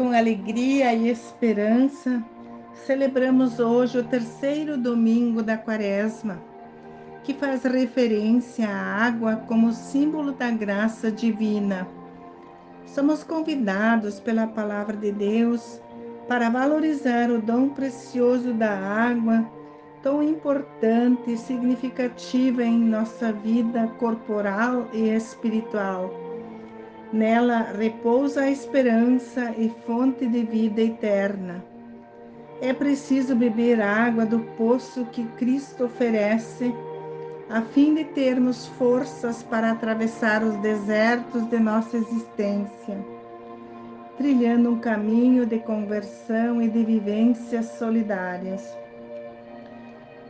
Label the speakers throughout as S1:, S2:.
S1: Com alegria e esperança, celebramos hoje o terceiro domingo da Quaresma, que faz referência à água como símbolo da graça divina. Somos convidados pela palavra de Deus para valorizar o dom precioso da água, tão importante e significativa em nossa vida corporal e espiritual Nela repousa a esperança e fonte de vida eterna. É preciso beber água do poço que Cristo oferece, a fim de termos forças para atravessar os desertos de nossa existência, trilhando um caminho de conversão e de vivências solidárias.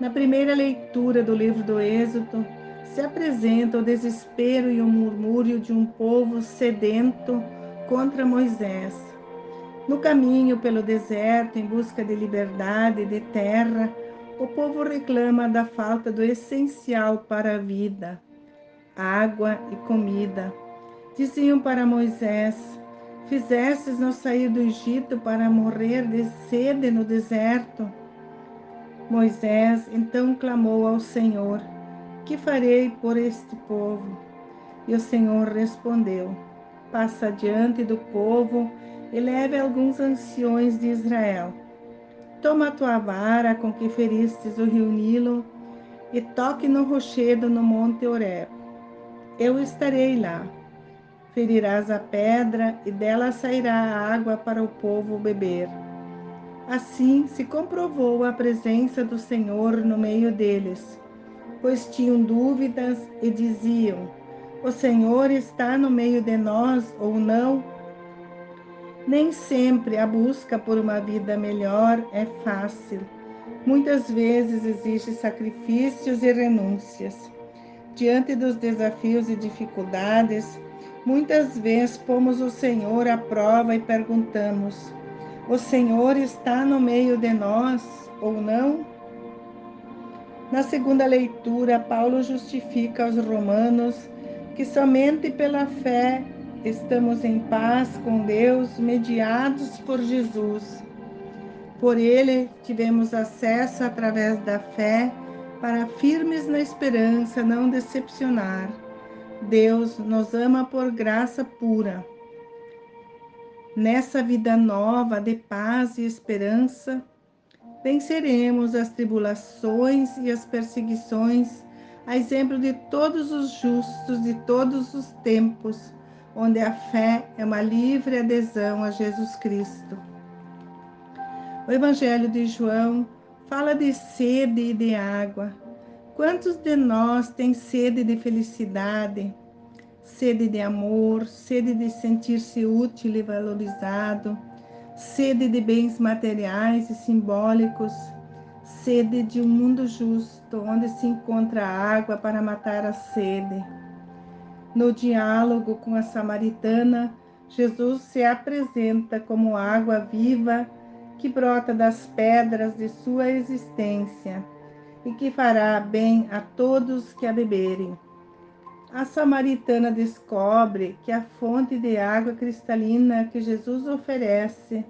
S1: Na primeira leitura do livro do Êxodo, se apresenta o desespero e o murmúrio de um povo sedento contra Moisés. No caminho pelo deserto, em busca de liberdade e de terra, o povo reclama da falta do essencial para a vida: água e comida. Diziam para Moisés: Fizestes-nos sair do Egito para morrer de sede no deserto? Moisés então clamou ao Senhor que farei por este povo? E o Senhor respondeu: Passa diante do povo e leve alguns anciões de Israel. Toma a tua vara com que feristes o rio Nilo e toque no rochedo no monte Horeb. Eu estarei lá. Ferirás a pedra e dela sairá a água para o povo beber. Assim se comprovou a presença do Senhor no meio deles pois tinham dúvidas e diziam: O Senhor está no meio de nós ou não? Nem sempre a busca por uma vida melhor é fácil. Muitas vezes existem sacrifícios e renúncias. Diante dos desafios e dificuldades, muitas vezes pomos o Senhor à prova e perguntamos: O Senhor está no meio de nós ou não? Na segunda leitura, Paulo justifica aos romanos que somente pela fé estamos em paz com Deus, mediados por Jesus. Por ele tivemos acesso através da fé para firmes na esperança não decepcionar. Deus nos ama por graça pura. Nessa vida nova de paz e esperança, venceremos as tribulações e as perseguições, a exemplo de todos os justos de todos os tempos, onde a fé é uma livre adesão a Jesus Cristo. O Evangelho de João fala de sede e de água. Quantos de nós têm sede de felicidade, sede de amor, sede de sentir-se útil e valorizado? Sede de bens materiais e simbólicos, sede de um mundo justo, onde se encontra água para matar a sede. No diálogo com a samaritana, Jesus se apresenta como água viva que brota das pedras de sua existência e que fará bem a todos que a beberem. A samaritana descobre que a fonte de água cristalina que Jesus oferece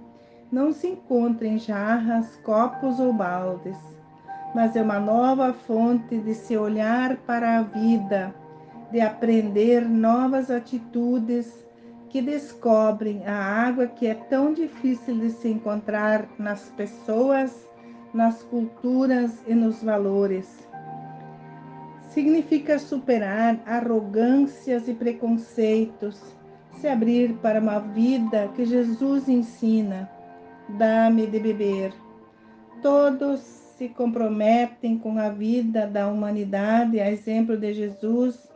S1: não se encontra em jarras, copos ou baldes, mas é uma nova fonte de se olhar para a vida, de aprender novas atitudes que descobrem a água que é tão difícil de se encontrar nas pessoas, nas culturas e nos valores significa superar arrogâncias e preconceitos, se abrir para uma vida que Jesus ensina. Dá-me de beber. Todos se comprometem com a vida da humanidade, a exemplo de Jesus,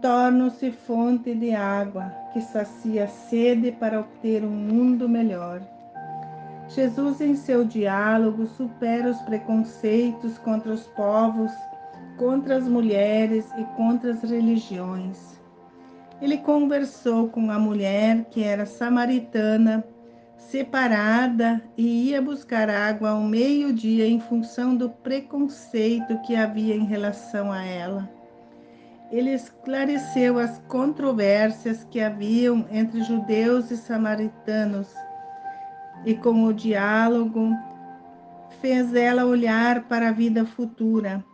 S1: tornam-se fonte de água que sacia a sede para obter um mundo melhor. Jesus, em seu diálogo, supera os preconceitos contra os povos contra as mulheres e contra as religiões. Ele conversou com a mulher que era samaritana, separada e ia buscar água ao meio-dia em função do preconceito que havia em relação a ela. Ele esclareceu as controvérsias que haviam entre judeus e samaritanos, e com o diálogo fez ela olhar para a vida futura,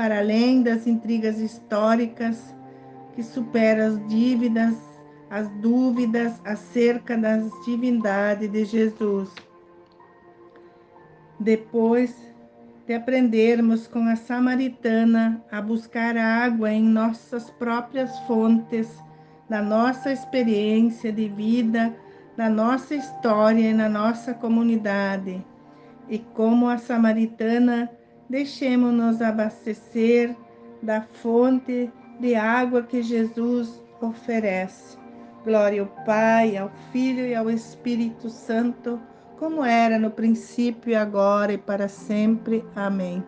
S1: para além das intrigas históricas que supera as dívidas, as dúvidas acerca da divindade de Jesus. Depois de aprendermos com a samaritana a buscar água em nossas próprias fontes, na nossa experiência de vida, na nossa história e na nossa comunidade. E como a samaritana, deixemos-nos abastecer da fonte de água que Jesus oferece. Glória ao Pai, ao Filho e ao Espírito Santo como era no princípio, agora e para sempre. Amém.